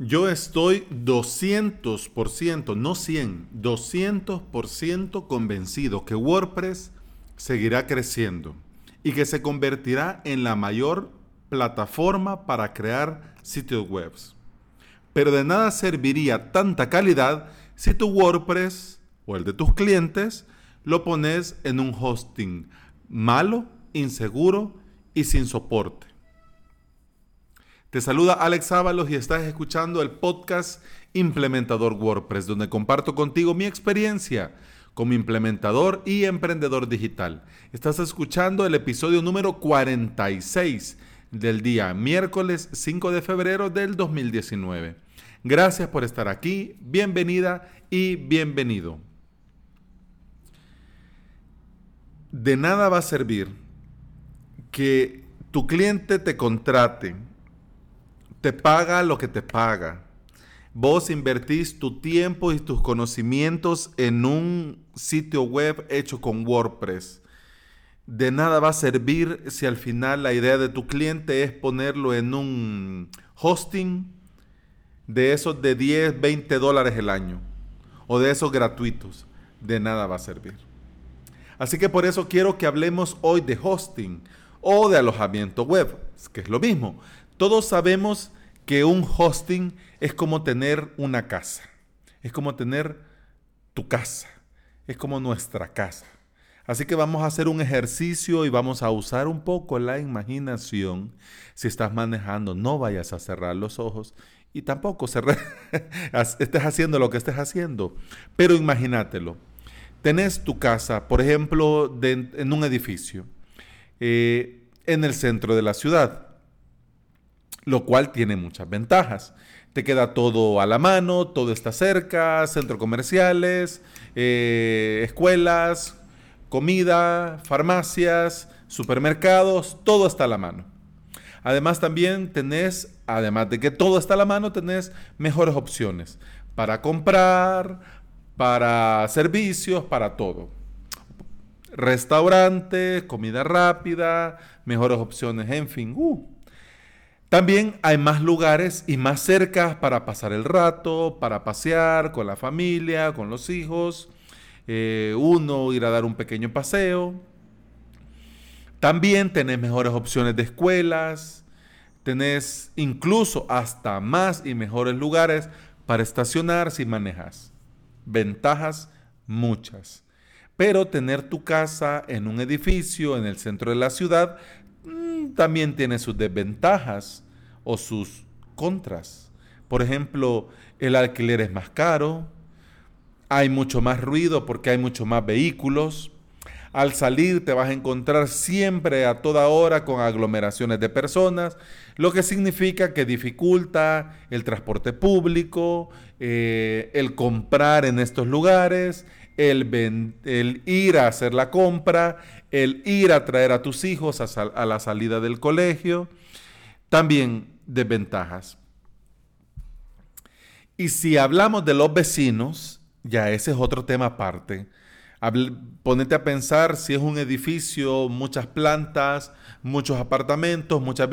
Yo estoy 200%, no 100, 200% convencido que WordPress seguirá creciendo y que se convertirá en la mayor plataforma para crear sitios web. Pero de nada serviría tanta calidad si tu WordPress o el de tus clientes lo pones en un hosting malo, inseguro y sin soporte. Te saluda Alex Ábalos y estás escuchando el podcast Implementador WordPress, donde comparto contigo mi experiencia como implementador y emprendedor digital. Estás escuchando el episodio número 46 del día miércoles 5 de febrero del 2019. Gracias por estar aquí, bienvenida y bienvenido. De nada va a servir que tu cliente te contrate te paga lo que te paga. Vos invertís tu tiempo y tus conocimientos en un sitio web hecho con WordPress. De nada va a servir si al final la idea de tu cliente es ponerlo en un hosting de esos de 10, 20 dólares el año o de esos gratuitos. De nada va a servir. Así que por eso quiero que hablemos hoy de hosting o de alojamiento web, que es lo mismo. Todos sabemos que un hosting es como tener una casa, es como tener tu casa, es como nuestra casa. Así que vamos a hacer un ejercicio y vamos a usar un poco la imaginación. Si estás manejando, no vayas a cerrar los ojos y tampoco estés haciendo lo que estés haciendo. Pero imagínatelo. Tenés tu casa, por ejemplo, en un edificio, eh, en el centro de la ciudad lo cual tiene muchas ventajas. Te queda todo a la mano, todo está cerca, centros comerciales, eh, escuelas, comida, farmacias, supermercados, todo está a la mano. Además también tenés, además de que todo está a la mano, tenés mejores opciones para comprar, para servicios, para todo. Restaurante, comida rápida, mejores opciones, en fin. Uh, también hay más lugares y más cercas para pasar el rato, para pasear con la familia, con los hijos, eh, uno ir a dar un pequeño paseo. También tenés mejores opciones de escuelas, tenés incluso hasta más y mejores lugares para estacionar si manejas. Ventajas muchas. Pero tener tu casa en un edificio en el centro de la ciudad también tiene sus desventajas o sus contras. Por ejemplo, el alquiler es más caro, hay mucho más ruido porque hay mucho más vehículos. Al salir te vas a encontrar siempre a toda hora con aglomeraciones de personas, lo que significa que dificulta el transporte público, eh, el comprar en estos lugares, el, ir a hacer la compra, el ir a traer a tus hijos a, la salida del colegio. También desventajas. Y si hablamos de los vecinos, ya ese es otro tema aparte. Ponete a pensar si es un edificio, muchas plantas, muchos apartamentos, muchas,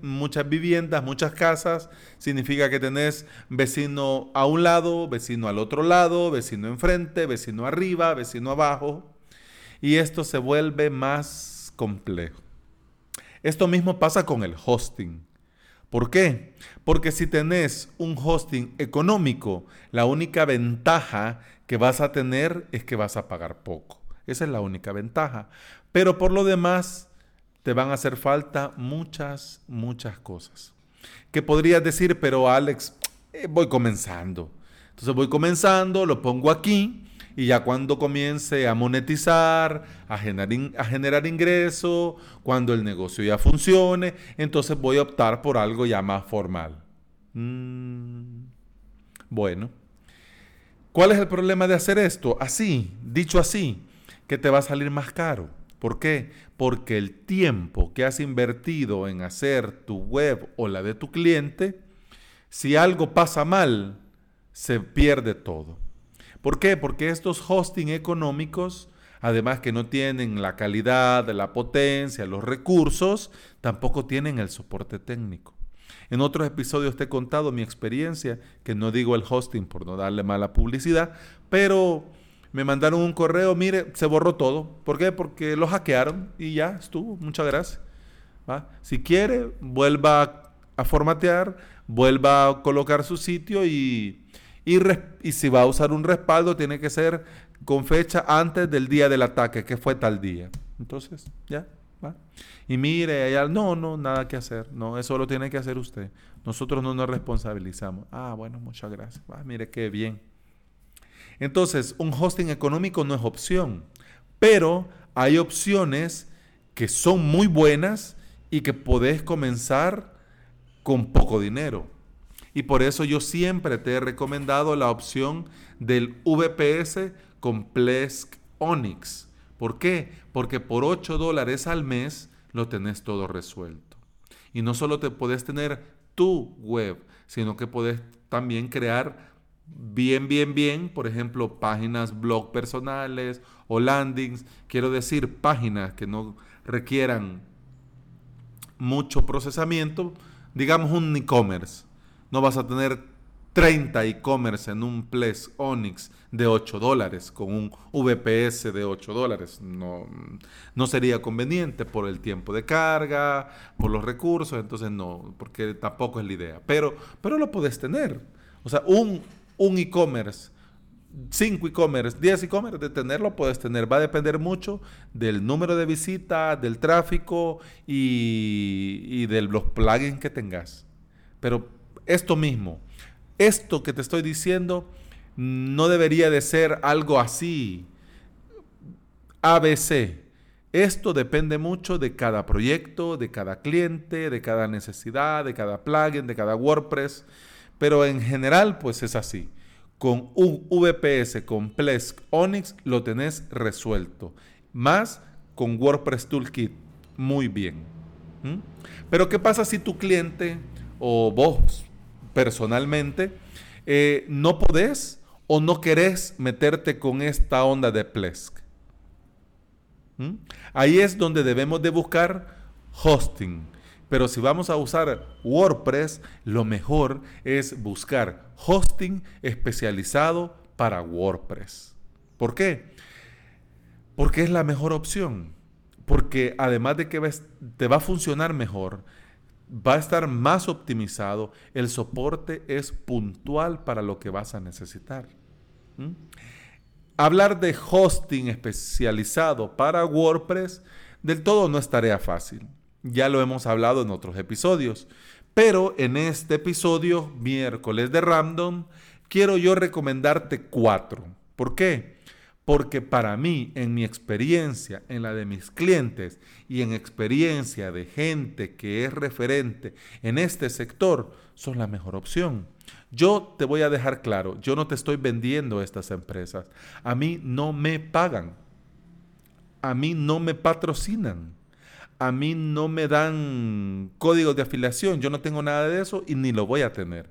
muchas viviendas, muchas casas. Significa que tenés vecino a un lado, vecino al otro lado, vecino enfrente, vecino arriba, vecino abajo. Y esto se vuelve más complejo. Esto mismo pasa con el hosting. ¿Por qué? Porque si tenés un hosting económico, la única ventaja que vas a tener es que vas a pagar poco. Esa es la única ventaja. Pero por lo demás, te van a hacer falta muchas, muchas cosas. ¿Qué podrías decir? Pero Alex, eh, voy comenzando. Entonces voy comenzando, lo pongo aquí y ya cuando comience a monetizar, a generar, a generar ingreso, cuando el negocio ya funcione, entonces voy a optar por algo ya más formal. Mm, bueno, ¿cuál es el problema de hacer esto? Así, dicho así, que te va a salir más caro. ¿Por qué? Porque el tiempo que has invertido en hacer tu web o la de tu cliente, si algo pasa mal, se pierde todo. ¿Por qué? Porque estos hosting económicos, además que no tienen la calidad, la potencia, los recursos, tampoco tienen el soporte técnico. En otros episodios te he contado mi experiencia, que no digo el hosting por no darle mala publicidad, pero me mandaron un correo, mire, se borró todo. ¿Por qué? Porque lo hackearon y ya estuvo. Muchas gracias. Si quiere, vuelva a formatear, vuelva a colocar su sitio y, y, si va a usar un respaldo, tiene que ser con fecha antes del día del ataque, que fue tal día. Entonces, ya. ¿va? Y mire, ella, no, no, nada que hacer. No, eso lo tiene que hacer usted. Nosotros no nos responsabilizamos. Ah, bueno, muchas gracias. mire, qué bien. Entonces, un hosting económico no es opción, pero hay opciones que son muy buenas y que podés comenzar con poco dinero. Y por eso yo siempre te he recomendado la opción del VPS con Plesk Onyx. ¿Por qué? Porque por 8 dólares al mes lo tenés todo resuelto. Y no solo te podés tener tu web, sino que podés también crear bien, bien, bien, por ejemplo, páginas blog personales o landings. Quiero decir, páginas que no requieran mucho procesamiento, digamos un e-commerce. No vas a tener 30 e-commerce en un Ples Onyx de 8 dólares con un VPS de 8 dólares. No, no sería conveniente por el tiempo de carga, por los recursos, entonces no, porque tampoco es la idea. Pero, pero lo puedes tener. O sea, un, un e-commerce 5 e-commerce, 10 e-commerce, de tenerlo puedes tener. Va a depender mucho del número de visitas, del tráfico y, de los plugins que tengas. Pero esto mismo, esto que te estoy diciendo, no debería de ser algo así. ABC. Esto depende mucho de cada proyecto, de cada cliente, de cada necesidad, de cada plugin, de cada WordPress. Pero en general, pues es así con un VPS con Plesk lo tenés resuelto. Más con WordPress Toolkit. Muy bien. ¿Mm? Pero ¿qué pasa si tu cliente o vos personalmente eh, no podés o no querés meterte con esta onda de Plesk? ¿Mm? Ahí es donde debemos de buscar hosting pero si vamos a usar WordPress, lo mejor es buscar hosting especializado para WordPress. ¿Por qué? Porque es la mejor opción. Porque además de que te va a funcionar mejor, va a estar más optimizado, el soporte es puntual para lo que vas a necesitar. Hablar de hosting especializado para WordPress del todo no es tarea fácil. Ya lo hemos hablado en otros episodios. Pero en este episodio, miércoles de Random, quiero yo recomendarte cuatro. ¿Por qué? Porque para mí, en mi experiencia, en la de mis clientes y en experiencia de gente que es referente en este sector, son la mejor opción. Yo te voy a dejar claro, yo no te estoy vendiendo estas empresas. A mí no me pagan. A mí no me patrocinan a mí no me dan códigos de afiliación, yo no tengo nada de eso y ni lo voy a tener.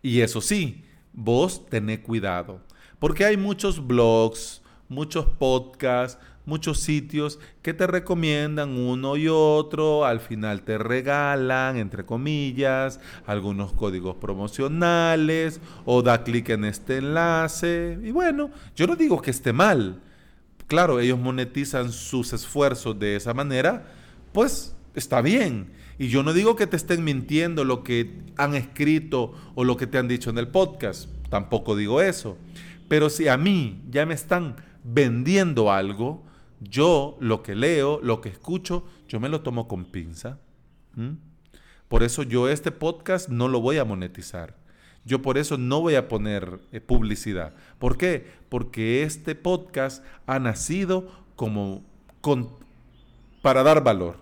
Y eso sí, vos tenés cuidado, porque hay muchos blogs, muchos podcasts, muchos sitios que te recomiendan uno y otro, al final te regalan, entre comillas, algunos códigos promocionales o da clic en este enlace. Y bueno, yo no digo que esté mal, claro, ellos monetizan sus esfuerzos de esa manera, pues está bien. Y yo no digo que te estén mintiendo lo que han escrito o lo que te han dicho en el podcast, tampoco digo eso. Pero si a mí ya me están vendiendo algo, yo lo que leo, lo que escucho, yo me lo tomo con pinza. Por eso yo este podcast no lo voy a monetizar. Yo por eso no voy a poner eh, publicidad. ¿Por qué? Porque este podcast ha nacido como para dar valor,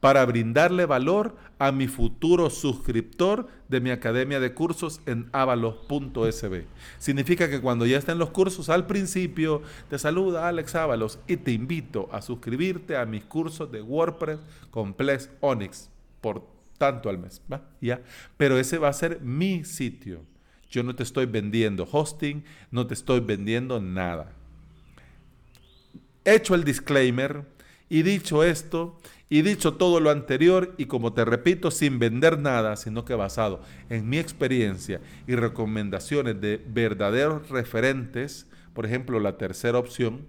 para brindarle valor a mi futuro suscriptor de mi academia de cursos en avalos.sb. Significa que cuando ya estén los cursos, al principio te saluda Alex Ábalos y te invito a suscribirte a mis cursos de WordPress Complex Onyx por tanto al mes, ¿va? Ya. Pero ese va a ser mi sitio. Yo no te estoy vendiendo hosting, no te estoy vendiendo nada. Hecho el disclaimer Y dicho esto, y dicho todo lo anterior, y como te repito, sin vender nada, sino que basado en mi experiencia y recomendaciones de verdaderos referentes, por ejemplo, la tercera opción,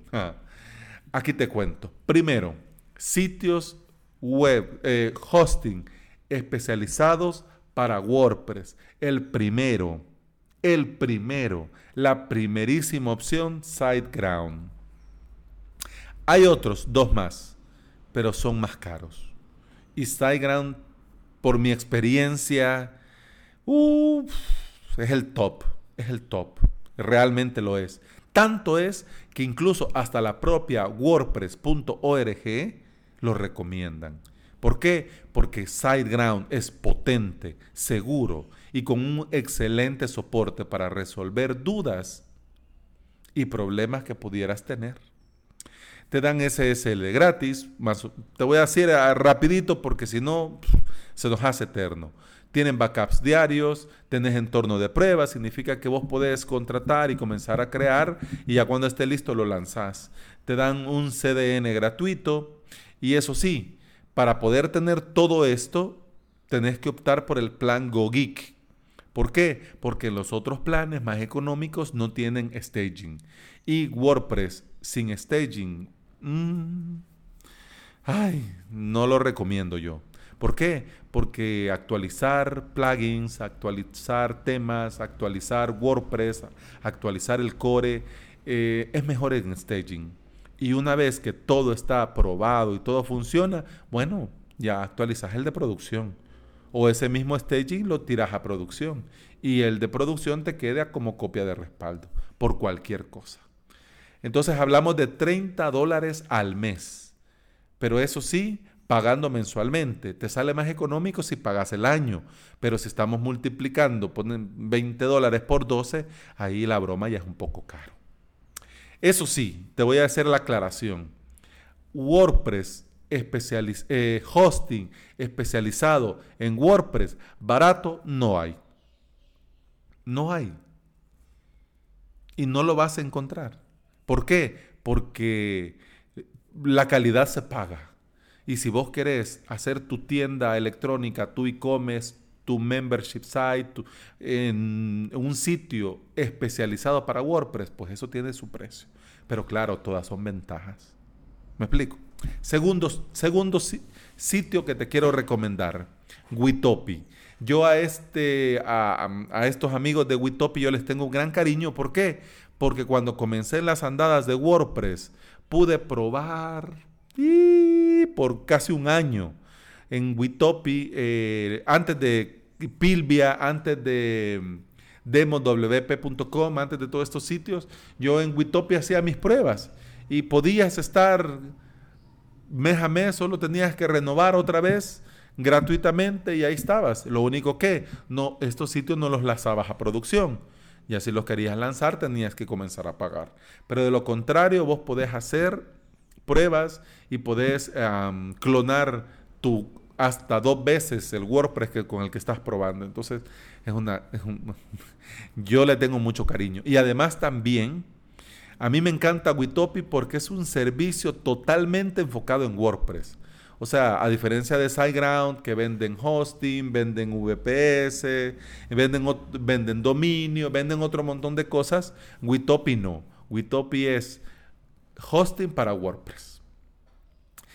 aquí te cuento. Primero, sitios web, eh, hosting especializados para WordPress. El primero, el primero, la primerísima opción, SiteGround. Hay otros, dos más, pero son más caros. Y SiteGround, por mi experiencia, es el top, es el top, realmente lo es. Tanto es que incluso hasta la propia WordPress.org lo recomiendan. ¿Por qué? Porque SiteGround es potente, seguro y con un excelente soporte para resolver dudas y problemas que pudieras tener te dan SSL gratis, te voy a decir ah, rapidito porque si no se nos hace eterno. Tienen backups diarios, tenés entorno de prueba, significa que vos podés contratar y comenzar a crear y ya cuando esté listo lo lanzás. Te dan un CDN gratuito y eso sí, para poder tener todo esto, tenés que optar por el plan GoGeek. ¿Por qué? Porque los otros planes más económicos no tienen staging. Y WordPress sin staging Mm. ay, no lo recomiendo yo. ¿Por qué? Porque actualizar plugins, actualizar temas, actualizar WordPress, actualizar el core, eh, es mejor en staging. Y una vez que todo está aprobado y todo funciona, bueno, ya actualizas el de producción. O ese mismo staging lo tiras a producción. Y el de producción te queda como copia de respaldo por cualquier cosa. Entonces hablamos de 30 dólares al mes. Pero eso sí, pagando mensualmente. Te sale más económico si pagas el año. Pero si estamos multiplicando, ponen 20 dólares por 12, ahí la broma ya es un poco caro. Eso sí, te voy a hacer la aclaración. WordPress eh, hosting especializado en WordPress barato no hay. No hay. Y no lo vas a encontrar. ¿Por qué? Porque la calidad se paga. Y si vos querés hacer tu tienda electrónica, tu e-commerce, tu membership site, en un sitio especializado para WordPress, pues eso tiene su precio. Pero claro, todas son ventajas. ¿Me explico? Segundo, segundo sitio que te quiero recomendar, Witopi. Yo a, este, a, a estos amigos de Witopi yo les tengo un gran cariño. ¿Por qué? Porque cuando comencé las andadas de WordPress pude probar y por casi un año en Witopi, eh, antes de Pilvia, antes de demowp.com, antes de todos estos sitios, yo en Witopi hacía mis pruebas y podías estar mes a mes, solo tenías que renovar otra vez gratuitamente y ahí estabas. Lo único que no, estos sitios no los lanzabas a producción y si los querías lanzar, tenías que comenzar a pagar. Pero de lo contrario, vos podés hacer pruebas y podés clonar tu hasta dos veces el WordPress que, con el que estás probando. Entonces, es una, yo le tengo mucho cariño. Y además también, a mí me encanta Witopi porque es un servicio totalmente enfocado en WordPress. O sea, a diferencia de SiteGround, que venden hosting, venden VPS, venden, dominio, venden otro montón de cosas, Witopi no. Witopi es hosting para WordPress.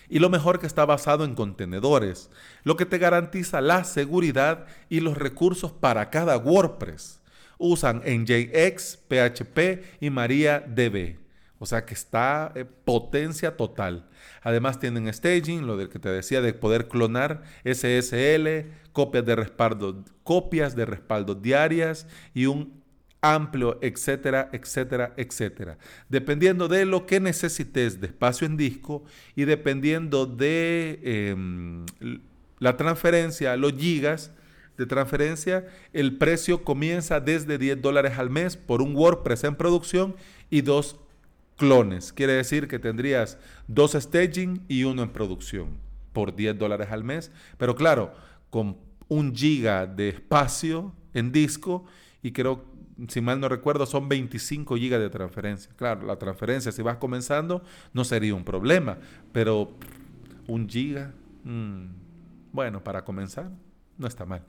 Y lo mejor que está basado en contenedores, lo que te garantiza la seguridad y los recursos para cada WordPress. Usan NJX, PHP y MariaDB. O sea que está eh, potencia total. Además tienen staging, lo del que te decía de poder clonar SSL, copias de respaldo, copias de respaldo diarias y un amplio, etcétera, etcétera, etcétera. Dependiendo de lo que necesites de espacio en disco y dependiendo de em, la transferencia, los gigas de transferencia, el precio comienza desde 10 dólares al mes por un WordPress en producción y dos clones. Quiere decir que tendrías dos staging y uno en producción por 10 dólares al mes. Pero claro, con un giga de espacio en disco y creo si mal no recuerdo, son 25 gigas de transferencia. Claro, la transferencia, si vas comenzando, no sería un problema, pero un giga, mm, bueno, para comenzar, no está mal.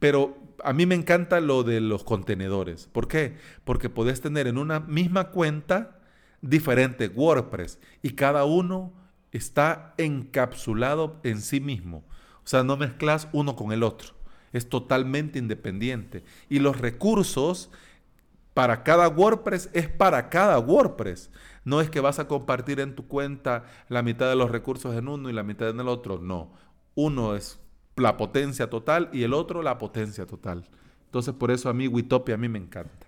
Pero a mí me encanta lo de los contenedores. ¿Por qué? Porque puedes tener en una misma cuenta diferentes WordPress y cada uno está encapsulado en sí mismo. O sea, no mezclas uno con el otro. Es totalmente independiente. Y los recursos para cada WordPress es para cada WordPress. No es que vas a compartir en tu cuenta la mitad de los recursos en uno y la mitad en el otro. No. Uno es la potencia total y el otro la potencia total. Entonces por eso a mí Witopia a mí me encanta.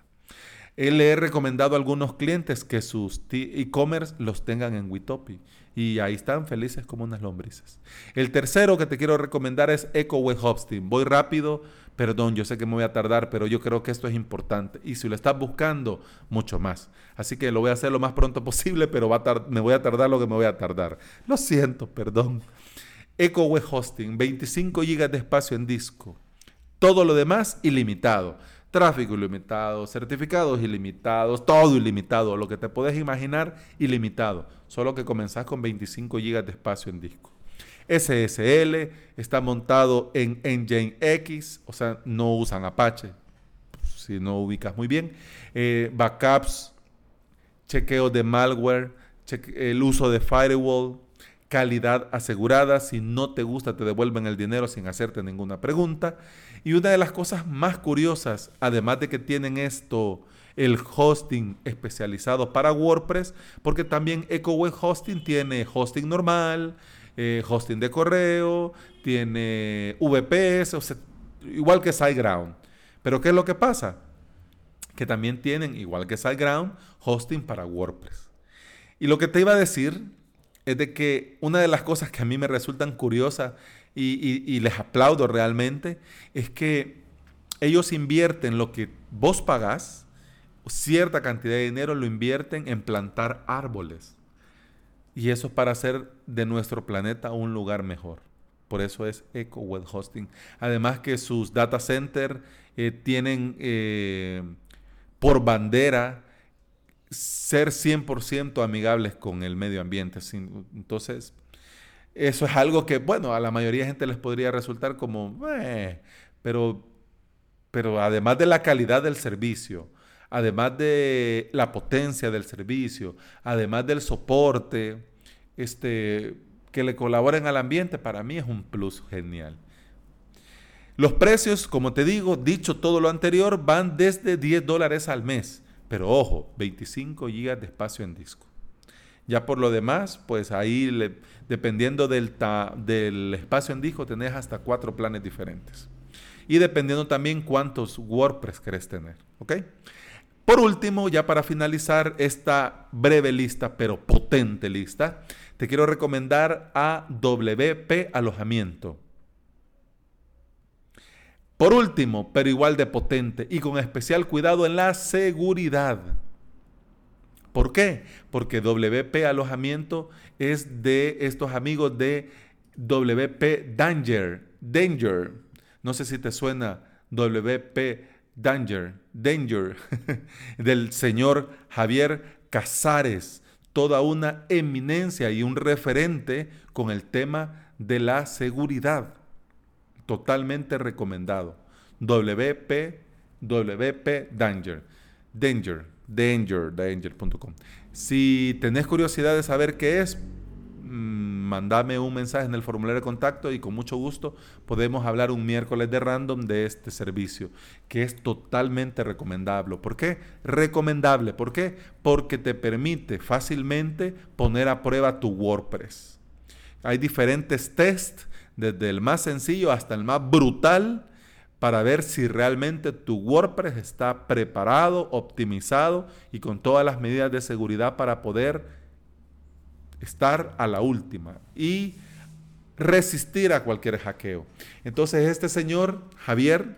Le he recomendado a algunos clientes que sus e-commerce los tengan en Witopi y ahí están felices como unas lombrices. El tercero que te quiero recomendar es EcoWeb Hosting. Voy rápido, perdón, yo sé que me voy a tardar, pero yo creo que esto es importante. Y si lo estás buscando, mucho más. Así que lo voy a hacer lo más pronto posible, pero va me voy a tardar lo que me voy a tardar. Lo siento, perdón. EcoWeb Hosting, 25 GB de espacio en disco. Todo lo demás ilimitado. Tráfico ilimitado, certificados ilimitados, todo ilimitado, lo que te puedes imaginar ilimitado. Solo que comenzás con 25 GB de espacio en disco. SSL está montado en Engine X, o sea, no usan Apache, si no ubicas muy bien. Eh, backups, chequeo de malware, el uso de firewall, calidad asegurada. Si no te gusta, te devuelven el dinero sin hacerte ninguna pregunta. Y una de las cosas más curiosas, además de que tienen esto, el hosting especializado para WordPress, porque también EcoWeb Hosting tiene hosting normal, eh, hosting de correo, tiene VPS, igual que SiteGround. Pero ¿qué es lo que pasa? Que también tienen, igual que SiteGround, hosting para WordPress. Y lo que te iba a decir es de que una de las cosas que a mí me resultan curiosas y, les aplaudo realmente es que ellos invierten lo que vos pagás, cierta cantidad de dinero lo invierten en plantar árboles. Y eso es para hacer de nuestro planeta un lugar mejor. Por eso es Eco Web Hosting. Además que sus data centers eh, tienen eh, por bandera ser 100% amigables con el medio ambiente. Entonces, eso es algo que, bueno, a la mayoría de gente les podría resultar como, eh", pero, pero además de la calidad del servicio, además de la potencia del servicio, además del soporte, este, que le colaboren al ambiente, para mí es un plus genial. Los precios, como te digo, dicho todo lo anterior, van desde 10 dólares al mes. Pero ojo, 25 GB de espacio en disco. Ya por lo demás, pues ahí, dependiendo del, del espacio en disco, tenés hasta cuatro planes diferentes. Y dependiendo también cuántos WordPress querés tener. ¿Ok? Por último, ya para finalizar esta breve lista, pero potente lista, te quiero recomendar a WP Alojamiento. Por último, pero igual de potente y con especial cuidado en la seguridad. ¿Por qué? Porque WP Alojamiento es de estos amigos de WP Danger. Danger. No sé si te suena WP Danger. Danger. del señor Javier Casares. Toda una eminencia y un referente con el tema de la seguridad totalmente recomendado. WP, WP Danger. Danger, Danger, Danger.com. Si tenés curiosidad de saber qué es, mm, mandame un mensaje en el formulario de contacto y con mucho gusto podemos hablar un miércoles de random de este servicio, que es totalmente recomendable. ¿Por qué? Recomendable. ¿Por qué? Porque te permite fácilmente poner a prueba tu WordPress. Hay diferentes tests desde el más sencillo hasta el más brutal, para ver si realmente tu WordPress está preparado, optimizado y con todas las medidas de seguridad para poder estar a la última y resistir a cualquier hackeo. Entonces este señor, Javier,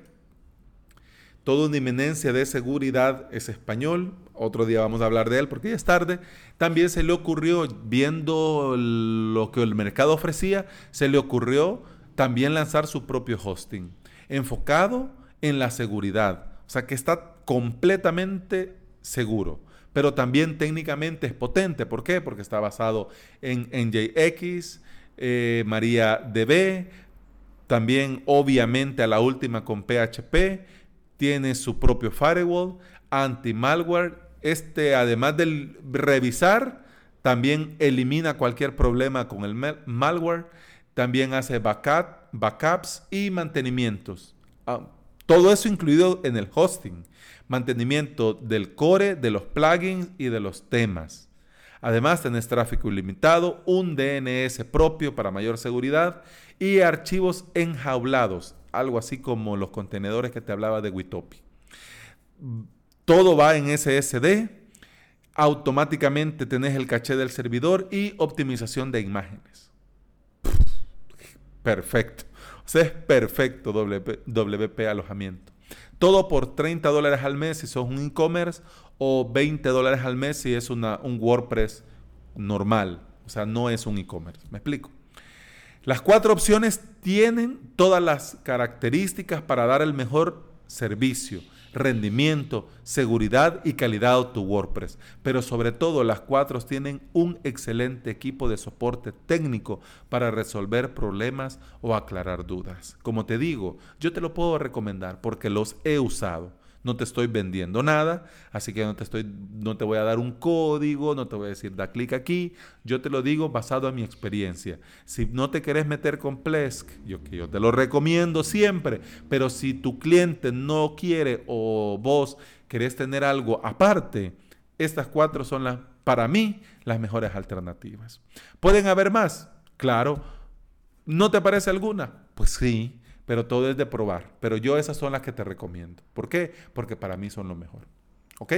toda una inminencia de seguridad es español. Otro día vamos a hablar de él porque ya es tarde. También se le ocurrió, viendo lo que el mercado ofrecía, se le ocurrió también lanzar su propio hosting, enfocado en la seguridad. O sea que está completamente seguro. Pero también técnicamente es potente. ¿Por qué? Porque está basado en NJX, eh, MariaDB, también obviamente a la última con PHP, tiene su propio firewall, anti-malware. Este, además de revisar, también elimina cualquier problema con el malware. También hace backups y mantenimientos. Ah, todo eso incluido en el hosting. Mantenimiento del core, de los plugins y de los temas. Además, tenés tráfico ilimitado, un DNS propio para mayor seguridad y archivos enjaulados, algo así como los contenedores que te hablaba de Witopi. Todo va en SSD, automáticamente tenés el caché del servidor y optimización de imágenes. Perfecto. O sea, es perfecto WP, alojamiento. Todo por 30 dólares al mes si sos un e-commerce o 20 dólares al mes si es un WordPress normal. O sea, no es un e-commerce. ¿Me explico? Las cuatro opciones tienen todas las características para dar el mejor servicio rendimiento, seguridad y calidad a tu WordPress. Pero sobre todo las cuatro tienen un excelente equipo de soporte técnico para resolver problemas o aclarar dudas. Como te digo, yo te lo puedo recomendar porque los he usado no te estoy vendiendo nada, así que no te, estoy, no te voy a dar un código, no te voy a decir da clic aquí, yo te lo digo basado en mi experiencia. Si no te querés meter con Plesk, yo, yo te lo recomiendo siempre, pero si tu cliente no quiere o vos querés tener algo aparte, estas cuatro son las, para mí las mejores alternativas. ¿Pueden haber más? Claro. ¿No te parece alguna? Pues sí, pero todo es de probar. Pero yo esas son las que te recomiendo. ¿Por qué? Porque para mí son lo mejor. ¿Ok?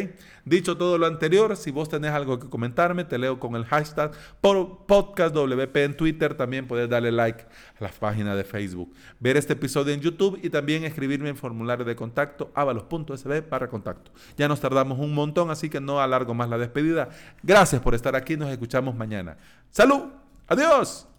Dicho todo lo anterior, si vos tenés algo que comentarme, te leo con el hashtag por podcastwp en Twitter. También puedes darle like a la página de Facebook. Ver este episodio en YouTube y también escribirme en formulario de contacto avalos.sb para contacto. Ya nos tardamos un montón, así que no alargo más la despedida. Gracias por estar aquí. Nos escuchamos mañana. ¡Salud! ¡Adiós!